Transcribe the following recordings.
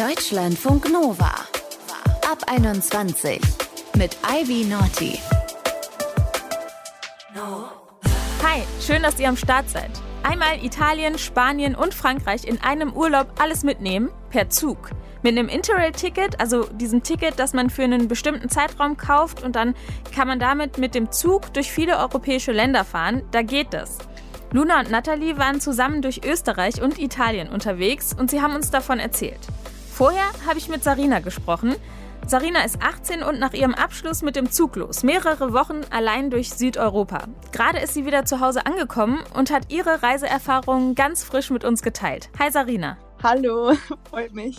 Deutschlandfunk Nova. Ab 21 mit Ivy Naughty. Hi, schön, dass ihr am Start seid. Einmal Italien, Spanien und Frankreich in einem Urlaub alles mitnehmen, per Zug. Mit einem Interrail-Ticket, also diesem Ticket, das man für einen bestimmten Zeitraum kauft und dann kann man damit mit dem Zug durch viele europäische Länder fahren, da geht das. Luna und Natalie waren zusammen durch Österreich und Italien unterwegs und sie haben uns davon erzählt. Vorher habe ich mit Sarina gesprochen. Sarina ist 18 und nach ihrem Abschluss mit dem Zug los. Mehrere Wochen allein durch Südeuropa. Gerade ist sie wieder zu Hause angekommen und hat ihre Reiseerfahrungen ganz frisch mit uns geteilt. Hi Sarina. Hallo, freut mich.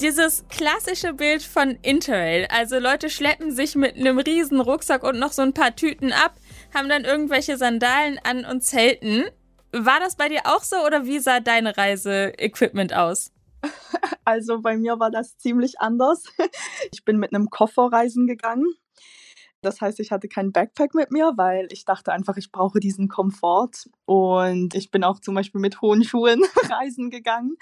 Dieses klassische Bild von Interrail, also Leute schleppen sich mit einem riesen Rucksack und noch so ein paar Tüten ab, haben dann irgendwelche Sandalen an und zelten. War das bei dir auch so oder wie sah deine Reiseequipment aus? Also bei mir war das ziemlich anders. Ich bin mit einem Koffer reisen gegangen. Das heißt, ich hatte kein Backpack mit mir, weil ich dachte einfach, ich brauche diesen Komfort. Und ich bin auch zum Beispiel mit hohen Schuhen reisen gegangen.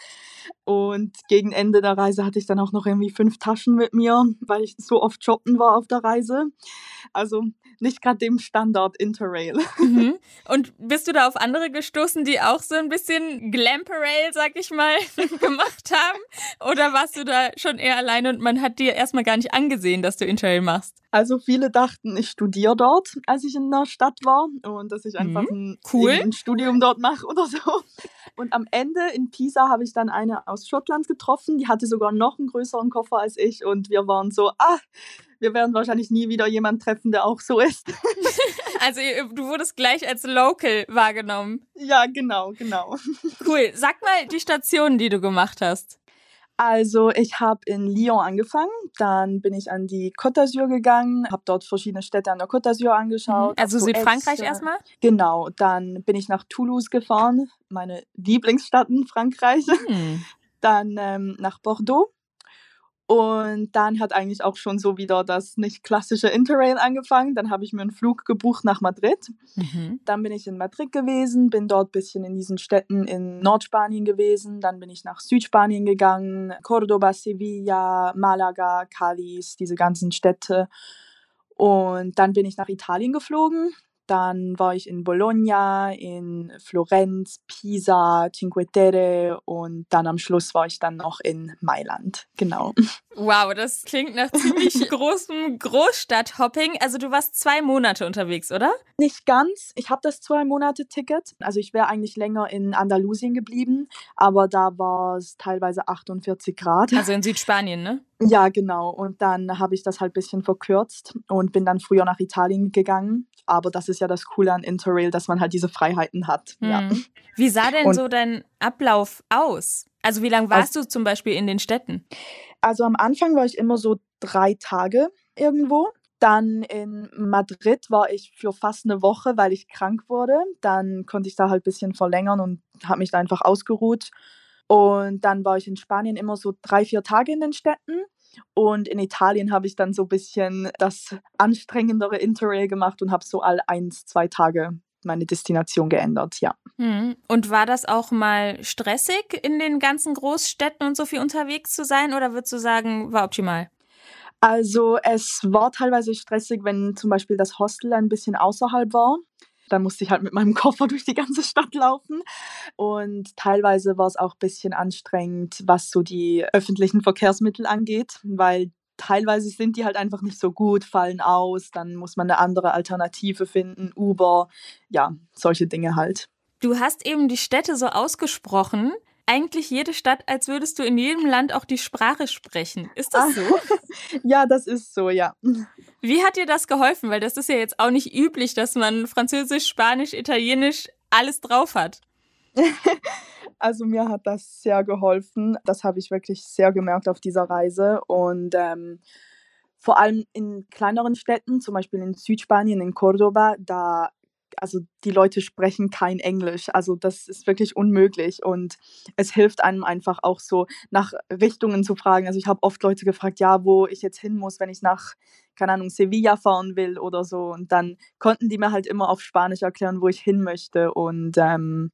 Und gegen Ende der Reise hatte ich dann auch noch irgendwie fünf Taschen mit mir, weil ich so oft shoppen war auf der Reise. Also nicht gerade dem Standard Interrail. Mhm. Und bist du da auf andere gestoßen, die auch so ein bisschen Glamperail, sag ich mal, gemacht haben? Oder warst du da schon eher alleine und man hat dir erstmal gar nicht angesehen, dass du Interrail machst? Also viele dachten, ich studiere dort, als ich in der Stadt war und dass ich einfach mhm. ein, cool. Studium dort mache oder so. Und am Ende in Pisa habe ich dann eine aus Schottland getroffen, die hatte sogar noch einen größeren Koffer als ich und wir waren so, ah, wir werden wahrscheinlich nie wieder jemanden treffen, der auch so ist. also du wurdest gleich als Local wahrgenommen. Ja, genau, genau. Cool. Sag mal die Stationen, die du gemacht hast. Also ich habe in Lyon angefangen, dann bin ich an die Côte d'Azur gegangen, habe dort verschiedene Städte an der Côte d'Azur angeschaut. Mhm. Also Südfrankreich erstmal? Genau, dann bin ich nach Toulouse gefahren, meine Lieblingsstadt in Frankreich. Mhm. Dann ähm, nach Bordeaux und dann hat eigentlich auch schon so wieder das nicht klassische Interrail angefangen. Dann habe ich mir einen Flug gebucht nach Madrid. Mhm. Dann bin ich in Madrid gewesen, bin dort ein bisschen in diesen Städten in Nordspanien gewesen. Dann bin ich nach Südspanien gegangen, Cordoba, Sevilla, Malaga, Cadiz, diese ganzen Städte. Und dann bin ich nach Italien geflogen. Dann war ich in Bologna, in Florenz, Pisa, Cinque Terre und dann am Schluss war ich dann noch in Mailand. Genau. Wow, das klingt nach ziemlich großem Großstadthopping. Also du warst zwei Monate unterwegs, oder? Nicht ganz. Ich habe das zwei Monate Ticket. Also ich wäre eigentlich länger in Andalusien geblieben, aber da war es teilweise 48 Grad. Also in Südspanien, ne? Ja, genau. Und dann habe ich das halt ein bisschen verkürzt und bin dann früher nach Italien gegangen. Aber das ist ja das Coole an Interrail, dass man halt diese Freiheiten hat. Mhm. Ja. Wie sah denn und so dein Ablauf aus? Also wie lange warst also, du zum Beispiel in den Städten? Also am Anfang war ich immer so drei Tage irgendwo. Dann in Madrid war ich für fast eine Woche, weil ich krank wurde. Dann konnte ich da halt ein bisschen verlängern und habe mich da einfach ausgeruht. Und dann war ich in Spanien immer so drei, vier Tage in den Städten. Und in Italien habe ich dann so ein bisschen das anstrengendere Interrail gemacht und habe so all eins, zwei Tage meine Destination geändert, ja. Hm. Und war das auch mal stressig, in den ganzen Großstädten und so viel unterwegs zu sein? Oder würdest du sagen, war optimal? Also es war teilweise stressig, wenn zum Beispiel das Hostel ein bisschen außerhalb war. Dann musste ich halt mit meinem Koffer durch die ganze Stadt laufen. Und teilweise war es auch ein bisschen anstrengend, was so die öffentlichen Verkehrsmittel angeht, weil teilweise sind die halt einfach nicht so gut, fallen aus, dann muss man eine andere Alternative finden, Uber, ja, solche Dinge halt. Du hast eben die Städte so ausgesprochen. Eigentlich jede Stadt, als würdest du in jedem Land auch die Sprache sprechen. Ist das so? ja, das ist so, ja. Wie hat dir das geholfen? Weil das ist ja jetzt auch nicht üblich, dass man Französisch, Spanisch, Italienisch alles drauf hat. Also mir hat das sehr geholfen. Das habe ich wirklich sehr gemerkt auf dieser Reise. Und ähm, vor allem in kleineren Städten, zum Beispiel in Südspanien, in Cordoba, da also die Leute sprechen kein Englisch. Also das ist wirklich unmöglich und es hilft einem einfach auch so nach Richtungen zu fragen. Also ich habe oft Leute gefragt, ja, wo ich jetzt hin muss, wenn ich nach, keine Ahnung, Sevilla fahren will oder so. Und dann konnten die mir halt immer auf Spanisch erklären, wo ich hin möchte. Und ähm,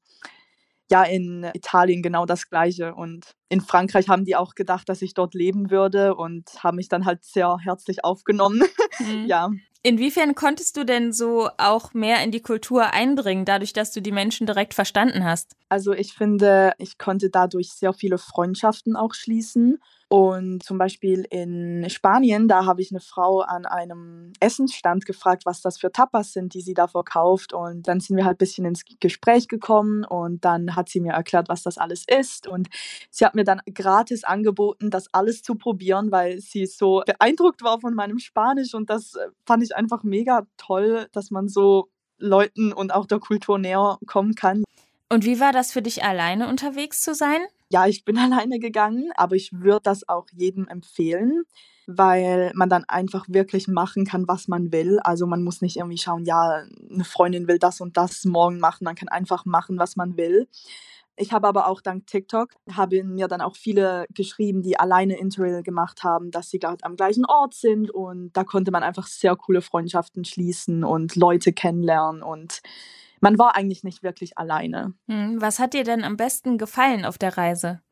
ja, in Italien genau das Gleiche. Und in Frankreich haben die auch gedacht, dass ich dort leben würde und haben mich dann halt sehr herzlich aufgenommen. Mhm. ja. Inwiefern konntest du denn so auch mehr in die Kultur einbringen, dadurch, dass du die Menschen direkt verstanden hast? Also ich finde, ich konnte dadurch sehr viele Freundschaften auch schließen und zum Beispiel in Spanien, da habe ich eine Frau an einem Essensstand gefragt, was das für Tapas sind, die sie da verkauft. Und dann sind wir halt ein bisschen ins Gespräch gekommen und dann hat sie mir erklärt, was das alles ist. Und sie hat mir dann gratis angeboten, das alles zu probieren, weil sie so beeindruckt war von meinem Spanisch. Und das äh, fand ich einfach mega toll, dass man so Leuten und auch der Kultur näher kommen kann. Und wie war das für dich alleine unterwegs zu sein? Ja, ich bin alleine gegangen, aber ich würde das auch jedem empfehlen, weil man dann einfach wirklich machen kann, was man will. Also man muss nicht irgendwie schauen, ja, eine Freundin will das und das morgen machen. Man kann einfach machen, was man will. Ich habe aber auch dank TikTok, haben mir dann auch viele geschrieben, die alleine Interrail gemacht haben, dass sie gerade am gleichen Ort sind und da konnte man einfach sehr coole Freundschaften schließen und Leute kennenlernen und man war eigentlich nicht wirklich alleine. Hm, was hat dir denn am besten gefallen auf der Reise?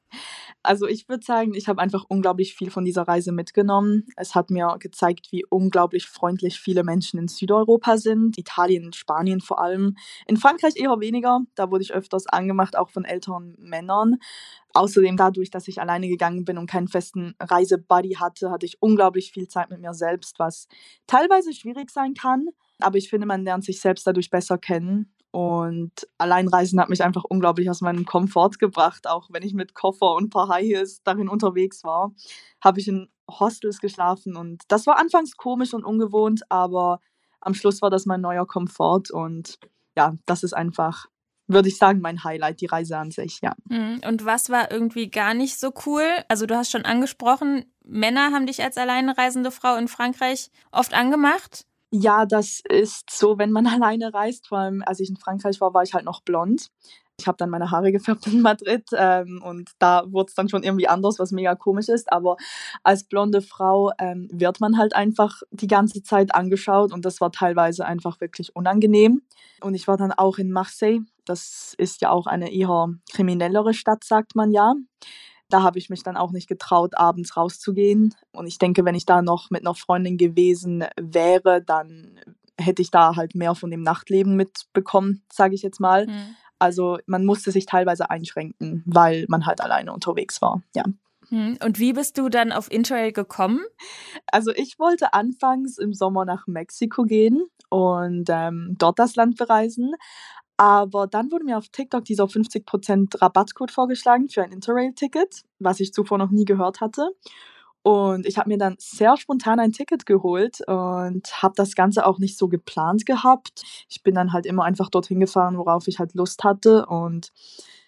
Also ich würde sagen, ich habe einfach unglaublich viel von dieser Reise mitgenommen. Es hat mir gezeigt, wie unglaublich freundlich viele Menschen in Südeuropa sind, Italien, Spanien vor allem. In Frankreich eher weniger, da wurde ich öfters angemacht, auch von älteren Männern. Außerdem dadurch, dass ich alleine gegangen bin und keinen festen Reisebuddy hatte, hatte ich unglaublich viel Zeit mit mir selbst, was teilweise schwierig sein kann. Aber ich finde, man lernt sich selbst dadurch besser kennen. Und Alleinreisen hat mich einfach unglaublich aus meinem Komfort gebracht. Auch wenn ich mit Koffer und ein paar High Heels darin unterwegs war, habe ich in Hostels geschlafen. Und das war anfangs komisch und ungewohnt, aber am Schluss war das mein neuer Komfort. Und ja, das ist einfach, würde ich sagen, mein Highlight, die Reise an sich, ja. Mhm. Und was war irgendwie gar nicht so cool? Also du hast schon angesprochen, Männer haben dich als alleinreisende Frau in Frankreich oft angemacht. Ja, das ist so, wenn man alleine reist. Vor allem, als ich in Frankreich war, war ich halt noch blond. Ich habe dann meine Haare gefärbt in Madrid ähm, und da wurde es dann schon irgendwie anders, was mega komisch ist. Aber als blonde Frau ähm, wird man halt einfach die ganze Zeit angeschaut und das war teilweise einfach wirklich unangenehm. Und ich war dann auch in Marseille. Das ist ja auch eine eher kriminellere Stadt, sagt man ja. Da habe ich mich dann auch nicht getraut, abends rauszugehen. Und ich denke, wenn ich da noch mit einer Freundin gewesen wäre, dann hätte ich da halt mehr von dem Nachtleben mitbekommen, sage ich jetzt mal. Mhm. Also man musste sich teilweise einschränken, weil man halt alleine unterwegs war. Ja. Mhm. Und wie bist du dann auf Interrail gekommen? Also ich wollte anfangs im Sommer nach Mexiko gehen und ähm, dort das Land bereisen. Aber dann wurde mir auf TikTok dieser 50% Rabattcode vorgeschlagen für ein Interrail-Ticket, was ich zuvor noch nie gehört hatte. Und ich habe mir dann sehr spontan ein Ticket geholt und habe das Ganze auch nicht so geplant gehabt. Ich bin dann halt immer einfach dorthin gefahren, worauf ich halt Lust hatte. Und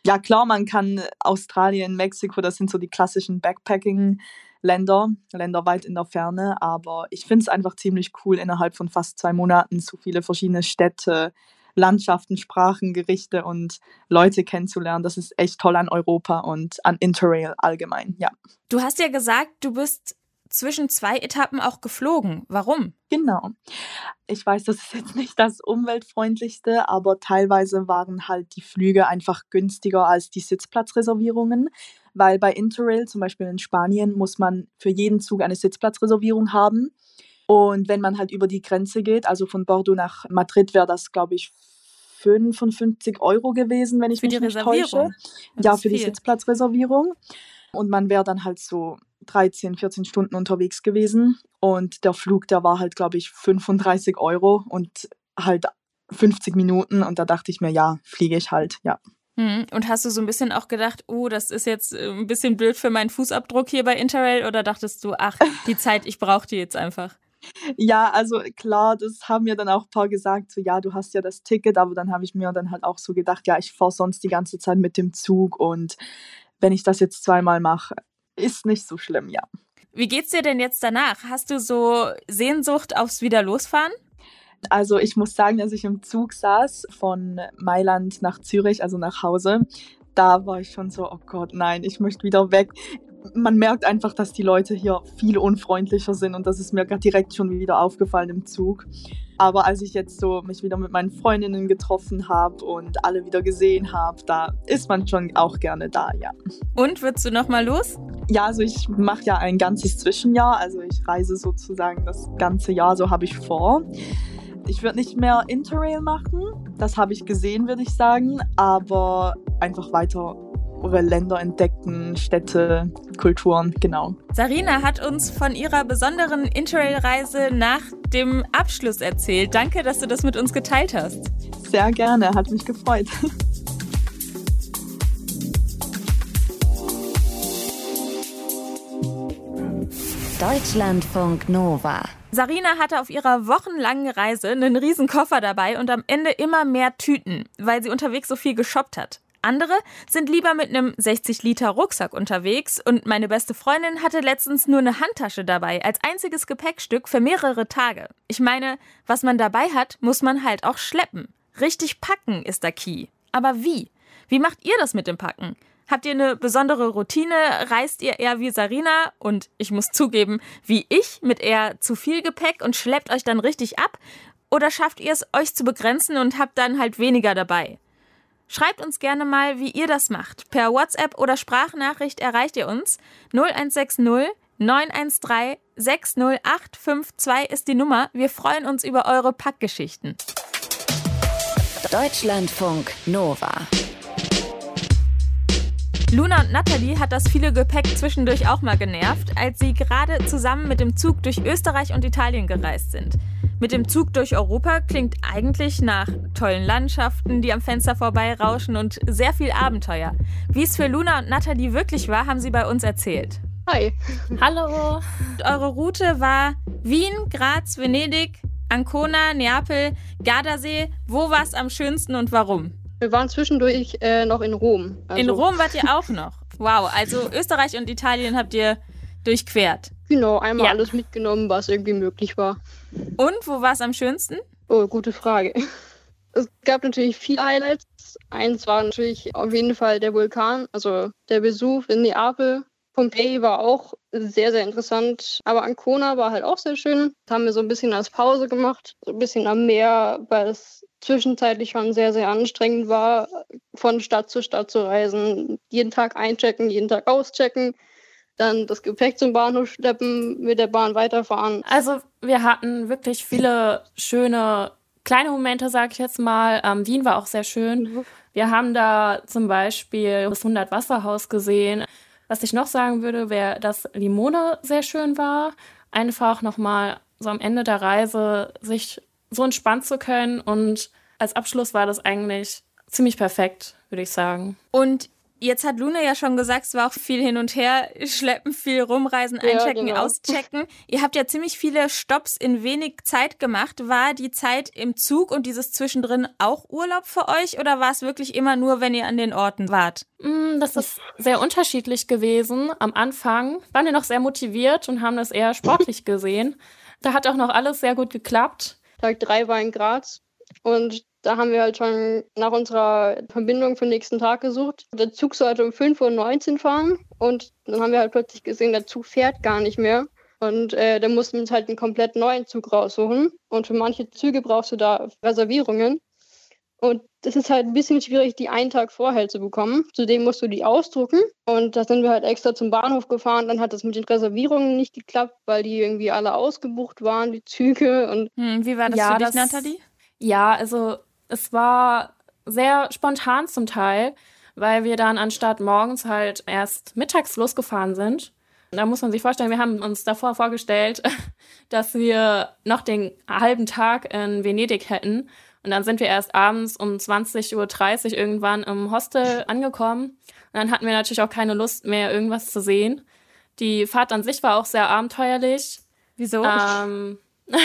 ja, klar, man kann Australien, Mexiko, das sind so die klassischen Backpacking-Länder, Länder weit in der Ferne. Aber ich finde es einfach ziemlich cool, innerhalb von fast zwei Monaten so viele verschiedene Städte, Landschaften, Sprachen, Gerichte und Leute kennenzulernen. Das ist echt toll an Europa und an Interrail allgemein, ja. Du hast ja gesagt, du bist zwischen zwei Etappen auch geflogen. Warum? Genau. Ich weiß, das ist jetzt nicht das umweltfreundlichste, aber teilweise waren halt die Flüge einfach günstiger als die Sitzplatzreservierungen, weil bei Interrail, zum Beispiel in Spanien, muss man für jeden Zug eine Sitzplatzreservierung haben. Und wenn man halt über die Grenze geht, also von Bordeaux nach Madrid, wäre das, glaube ich, 55 Euro gewesen, wenn ich für mich nicht täusche. Ja, für viel. die Sitzplatzreservierung. Und man wäre dann halt so 13, 14 Stunden unterwegs gewesen. Und der Flug, der war halt, glaube ich, 35 Euro und halt 50 Minuten. Und da dachte ich mir, ja, fliege ich halt, ja. Hm, und hast du so ein bisschen auch gedacht, oh, das ist jetzt äh, ein bisschen blöd für meinen Fußabdruck hier bei Interrail? Oder dachtest du, ach, die Zeit, ich brauche die jetzt einfach? Ja, also klar, das haben mir dann auch ein paar gesagt, so ja, du hast ja das Ticket, aber dann habe ich mir dann halt auch so gedacht, ja, ich fahre sonst die ganze Zeit mit dem Zug und wenn ich das jetzt zweimal mache, ist nicht so schlimm, ja. Wie geht's dir denn jetzt danach? Hast du so Sehnsucht aufs Wiederlosfahren? Also ich muss sagen, dass ich im Zug saß von Mailand nach Zürich, also nach Hause. Da war ich schon so, oh Gott, nein, ich möchte wieder weg man merkt einfach, dass die Leute hier viel unfreundlicher sind und das ist mir direkt schon wieder aufgefallen im Zug. Aber als ich jetzt so mich wieder mit meinen Freundinnen getroffen habe und alle wieder gesehen habe, da ist man schon auch gerne da, ja. Und würdest du noch mal los? Ja, also ich mache ja ein ganzes Zwischenjahr, also ich reise sozusagen das ganze Jahr, so habe ich vor. Ich würde nicht mehr Interrail machen, das habe ich gesehen, würde ich sagen, aber einfach weiter Länder entdecken, Städte, Kulturen, genau. Sarina hat uns von ihrer besonderen Interrail-Reise nach dem Abschluss erzählt. Danke, dass du das mit uns geteilt hast. Sehr gerne, hat mich gefreut. Deutschlandfunk Nova. Sarina hatte auf ihrer wochenlangen Reise einen riesen Koffer dabei und am Ende immer mehr Tüten, weil sie unterwegs so viel geshoppt hat. Andere sind lieber mit einem 60 Liter Rucksack unterwegs und meine beste Freundin hatte letztens nur eine Handtasche dabei als einziges Gepäckstück für mehrere Tage. Ich meine, was man dabei hat, muss man halt auch schleppen. Richtig packen ist der Key. Aber wie? Wie macht ihr das mit dem Packen? Habt ihr eine besondere Routine? Reist ihr eher wie Sarina und ich muss zugeben, wie ich mit eher zu viel Gepäck und schleppt euch dann richtig ab? Oder schafft ihr es, euch zu begrenzen und habt dann halt weniger dabei? Schreibt uns gerne mal, wie ihr das macht. Per WhatsApp oder Sprachnachricht erreicht ihr uns. 0160 913 60852 ist die Nummer. Wir freuen uns über eure Packgeschichten. Deutschlandfunk Nova. Luna und Natalie hat das viele Gepäck zwischendurch auch mal genervt, als sie gerade zusammen mit dem Zug durch Österreich und Italien gereist sind. Mit dem Zug durch Europa klingt eigentlich nach tollen Landschaften, die am Fenster vorbeirauschen und sehr viel Abenteuer. Wie es für Luna und Nathalie wirklich war, haben sie bei uns erzählt. Hi. Hallo. Eure Route war Wien, Graz, Venedig, Ancona, Neapel, Gardasee. Wo war es am schönsten und warum? Wir waren zwischendurch äh, noch in Rom. Also in Rom wart ihr auch noch. Wow, also Österreich und Italien habt ihr durchquert. Genau, einmal ja. alles mitgenommen, was irgendwie möglich war. Und wo war es am schönsten? Oh, gute Frage. Es gab natürlich viele Highlights. Eins war natürlich auf jeden Fall der Vulkan, also der Besuch in Neapel. Pompeji war auch sehr, sehr interessant. Aber Ancona war halt auch sehr schön. Das haben wir so ein bisschen als Pause gemacht, so ein bisschen am Meer, weil es zwischenzeitlich schon sehr, sehr anstrengend war, von Stadt zu Stadt zu reisen. Jeden Tag einchecken, jeden Tag auschecken dann das Gepäck zum Bahnhof schleppen, mit der Bahn weiterfahren. Also wir hatten wirklich viele schöne kleine Momente, sag ich jetzt mal. Ähm, Wien war auch sehr schön. Mhm. Wir haben da zum Beispiel das 100 Wasserhaus gesehen. Was ich noch sagen würde, wäre, dass Limone sehr schön war. Einfach nochmal so am Ende der Reise sich so entspannen zu können. Und als Abschluss war das eigentlich ziemlich perfekt, würde ich sagen. Und Jetzt hat Luna ja schon gesagt, es war auch viel hin und her, schleppen, viel rumreisen, einchecken, ja, genau. auschecken. Ihr habt ja ziemlich viele Stops in wenig Zeit gemacht. War die Zeit im Zug und dieses zwischendrin auch Urlaub für euch oder war es wirklich immer nur, wenn ihr an den Orten wart? Mm, das ist sehr unterschiedlich gewesen. Am Anfang waren wir noch sehr motiviert und haben das eher sportlich gesehen. Da hat auch noch alles sehr gut geklappt. Tag drei war in Graz und da haben wir halt schon nach unserer Verbindung für den nächsten Tag gesucht. Der Zug sollte um 5.19 Uhr fahren und dann haben wir halt plötzlich gesehen, der Zug fährt gar nicht mehr. Und äh, dann mussten wir uns halt einen komplett neuen Zug raussuchen. Und für manche Züge brauchst du da Reservierungen. Und das ist halt ein bisschen schwierig, die einen Tag vorher zu bekommen. Zudem musst du die ausdrucken. Und da sind wir halt extra zum Bahnhof gefahren. Dann hat das mit den Reservierungen nicht geklappt, weil die irgendwie alle ausgebucht waren, die Züge. Und hm, wie war das ja, für dich, das, Nathalie? Ja, also es war sehr spontan zum Teil, weil wir dann anstatt morgens halt erst mittags losgefahren sind. Da muss man sich vorstellen, wir haben uns davor vorgestellt, dass wir noch den halben Tag in Venedig hätten. Und dann sind wir erst abends um 20.30 Uhr irgendwann im Hostel angekommen. Und dann hatten wir natürlich auch keine Lust mehr, irgendwas zu sehen. Die Fahrt an sich war auch sehr abenteuerlich. Wieso? Ähm,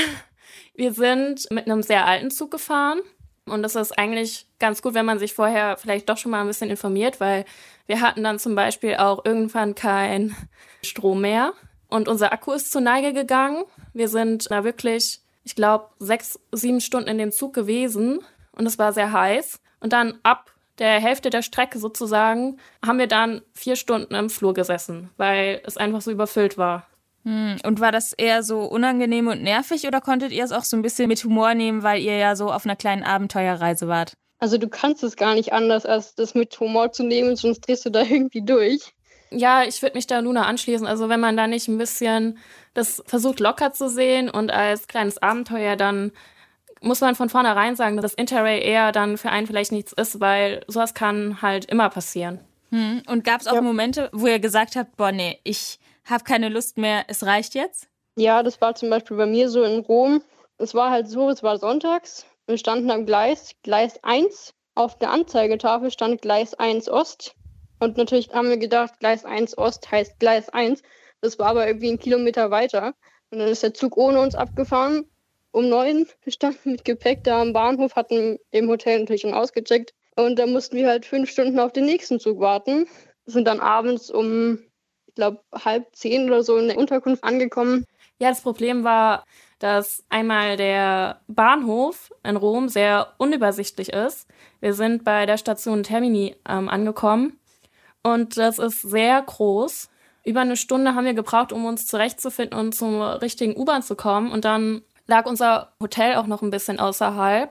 wir sind mit einem sehr alten Zug gefahren. Und das ist eigentlich ganz gut, wenn man sich vorher vielleicht doch schon mal ein bisschen informiert, weil wir hatten dann zum Beispiel auch irgendwann kein Strom mehr und unser Akku ist zur Neige gegangen. Wir sind da wirklich, ich glaube, sechs, sieben Stunden in dem Zug gewesen und es war sehr heiß. Und dann ab der Hälfte der Strecke sozusagen, haben wir dann vier Stunden im Flur gesessen, weil es einfach so überfüllt war. Hm, und war das eher so unangenehm und nervig oder konntet ihr es auch so ein bisschen mit Humor nehmen, weil ihr ja so auf einer kleinen Abenteuerreise wart? Also du kannst es gar nicht anders, als das mit Humor zu nehmen, sonst drehst du da irgendwie durch. Ja, ich würde mich da Luna anschließen. Also wenn man da nicht ein bisschen das versucht locker zu sehen und als kleines Abenteuer, dann muss man von vornherein sagen, dass Interrail eher dann für einen vielleicht nichts ist, weil sowas kann halt immer passieren. Hm. Und gab es auch ja. Momente, wo ihr gesagt habt, boah, nee, ich habe keine Lust mehr, es reicht jetzt? Ja, das war zum Beispiel bei mir so in Rom. Es war halt so, es war sonntags. Wir standen am Gleis, Gleis 1. Auf der Anzeigetafel stand Gleis 1 Ost. Und natürlich haben wir gedacht, Gleis 1 Ost heißt Gleis 1. Das war aber irgendwie einen Kilometer weiter. Und dann ist der Zug ohne uns abgefahren. Um neun. Standen mit Gepäck da am Bahnhof, hatten im Hotel natürlich schon ausgecheckt. Und dann mussten wir halt fünf Stunden auf den nächsten Zug warten. Sind dann abends um, ich glaube, halb zehn oder so in der Unterkunft angekommen. Ja, das Problem war, dass einmal der Bahnhof in Rom sehr unübersichtlich ist. Wir sind bei der Station Termini ähm, angekommen und das ist sehr groß. Über eine Stunde haben wir gebraucht, um uns zurechtzufinden und zum richtigen U-Bahn zu kommen. Und dann lag unser Hotel auch noch ein bisschen außerhalb.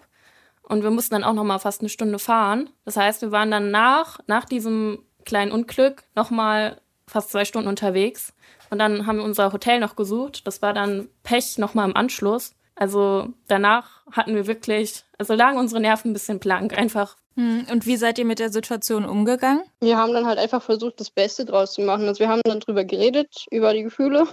Und wir mussten dann auch noch mal fast eine Stunde fahren. Das heißt, wir waren dann nach, nach diesem kleinen Unglück noch mal fast zwei Stunden unterwegs. Und dann haben wir unser Hotel noch gesucht. Das war dann Pech noch mal im Anschluss. Also danach hatten wir wirklich, also lagen unsere Nerven ein bisschen blank, einfach. Hm, und wie seid ihr mit der Situation umgegangen? Wir haben dann halt einfach versucht, das Beste draus zu machen. Also wir haben dann drüber geredet, über die Gefühle.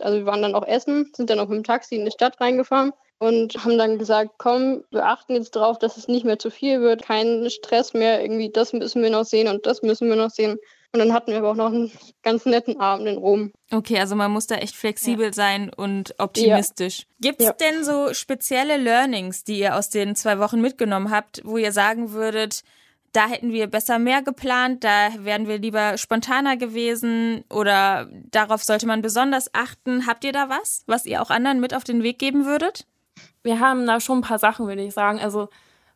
Also wir waren dann auch essen, sind dann auch mit dem Taxi in die Stadt reingefahren und haben dann gesagt, komm, wir achten jetzt darauf, dass es nicht mehr zu viel wird, kein Stress mehr, irgendwie das müssen wir noch sehen und das müssen wir noch sehen. Und dann hatten wir aber auch noch einen ganz netten Abend in Rom. Okay, also man muss da echt flexibel ja. sein und optimistisch. Ja. Gibt es ja. denn so spezielle Learnings, die ihr aus den zwei Wochen mitgenommen habt, wo ihr sagen würdet, da hätten wir besser mehr geplant, da wären wir lieber spontaner gewesen oder darauf sollte man besonders achten. Habt ihr da was, was ihr auch anderen mit auf den Weg geben würdet? Wir haben da schon ein paar Sachen, würde ich sagen. Also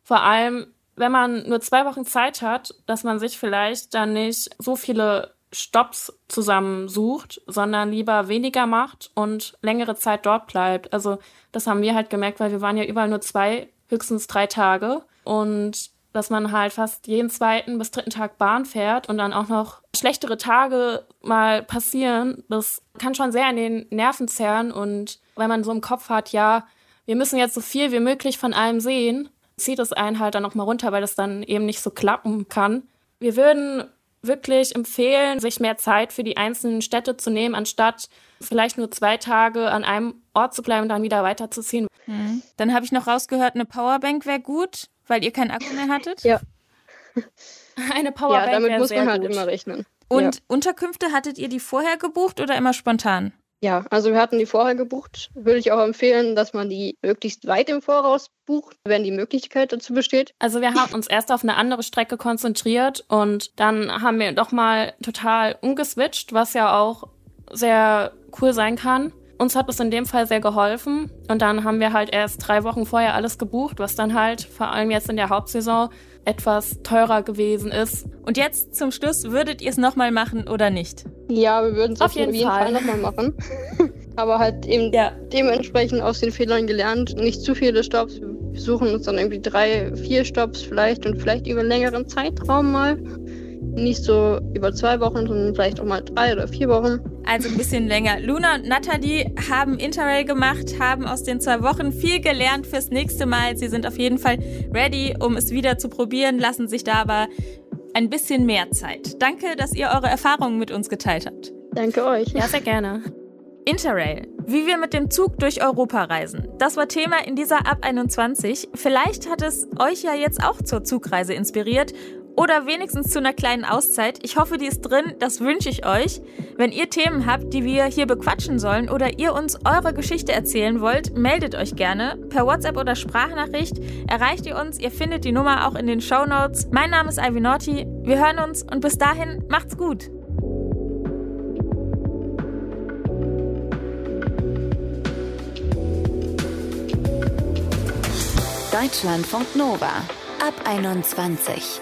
vor allem, wenn man nur zwei Wochen Zeit hat, dass man sich vielleicht dann nicht so viele Stops zusammensucht, sondern lieber weniger macht und längere Zeit dort bleibt. Also das haben wir halt gemerkt, weil wir waren ja überall nur zwei, höchstens drei Tage. Und dass man halt fast jeden zweiten bis dritten Tag Bahn fährt und dann auch noch schlechtere Tage mal passieren, das kann schon sehr an den Nerven zerren. Und wenn man so im Kopf hat, ja, wir müssen jetzt so viel wie möglich von allem sehen, zieht es einen halt dann noch mal runter, weil das dann eben nicht so klappen kann. Wir würden wirklich empfehlen, sich mehr Zeit für die einzelnen Städte zu nehmen, anstatt vielleicht nur zwei Tage an einem Ort zu bleiben und dann wieder weiterzuziehen. Mhm. Dann habe ich noch rausgehört, eine Powerbank wäre gut weil ihr keinen Akku mehr hattet? Ja. Eine Powerbank. Ja, damit muss man halt gut. immer rechnen. Und ja. Unterkünfte hattet ihr die vorher gebucht oder immer spontan? Ja, also wir hatten die vorher gebucht. Würde ich auch empfehlen, dass man die möglichst weit im Voraus bucht, wenn die Möglichkeit dazu besteht. Also wir haben uns erst auf eine andere Strecke konzentriert und dann haben wir doch mal total umgeswitcht, was ja auch sehr cool sein kann. Uns hat es in dem Fall sehr geholfen und dann haben wir halt erst drei Wochen vorher alles gebucht, was dann halt vor allem jetzt in der Hauptsaison etwas teurer gewesen ist. Und jetzt zum Schluss, würdet ihr es nochmal machen oder nicht? Ja, wir würden es auf, jeden, jeden Fall, Fall nochmal machen. Aber halt eben ja. dementsprechend aus den Fehlern gelernt, nicht zu viele Stops. Wir suchen uns dann irgendwie drei, vier Stops vielleicht und vielleicht über einen längeren Zeitraum mal. Nicht so über zwei Wochen, sondern vielleicht auch mal drei oder vier Wochen. Also ein bisschen länger. Luna und Nathalie haben Interrail gemacht, haben aus den zwei Wochen viel gelernt fürs nächste Mal. Sie sind auf jeden Fall ready, um es wieder zu probieren, lassen sich da aber ein bisschen mehr Zeit. Danke, dass ihr eure Erfahrungen mit uns geteilt habt. Danke euch. Ja, sehr gerne. Interrail, wie wir mit dem Zug durch Europa reisen. Das war Thema in dieser Ab 21. Vielleicht hat es euch ja jetzt auch zur Zugreise inspiriert oder wenigstens zu einer kleinen Auszeit. Ich hoffe, die ist drin. Das wünsche ich euch. Wenn ihr Themen habt, die wir hier bequatschen sollen oder ihr uns eure Geschichte erzählen wollt, meldet euch gerne. Per WhatsApp oder Sprachnachricht erreicht ihr uns. Ihr findet die Nummer auch in den Show Notes. Mein Name ist Ivy Naughty. Wir hören uns und bis dahin macht's gut. Deutschlandfunk Nova ab 21.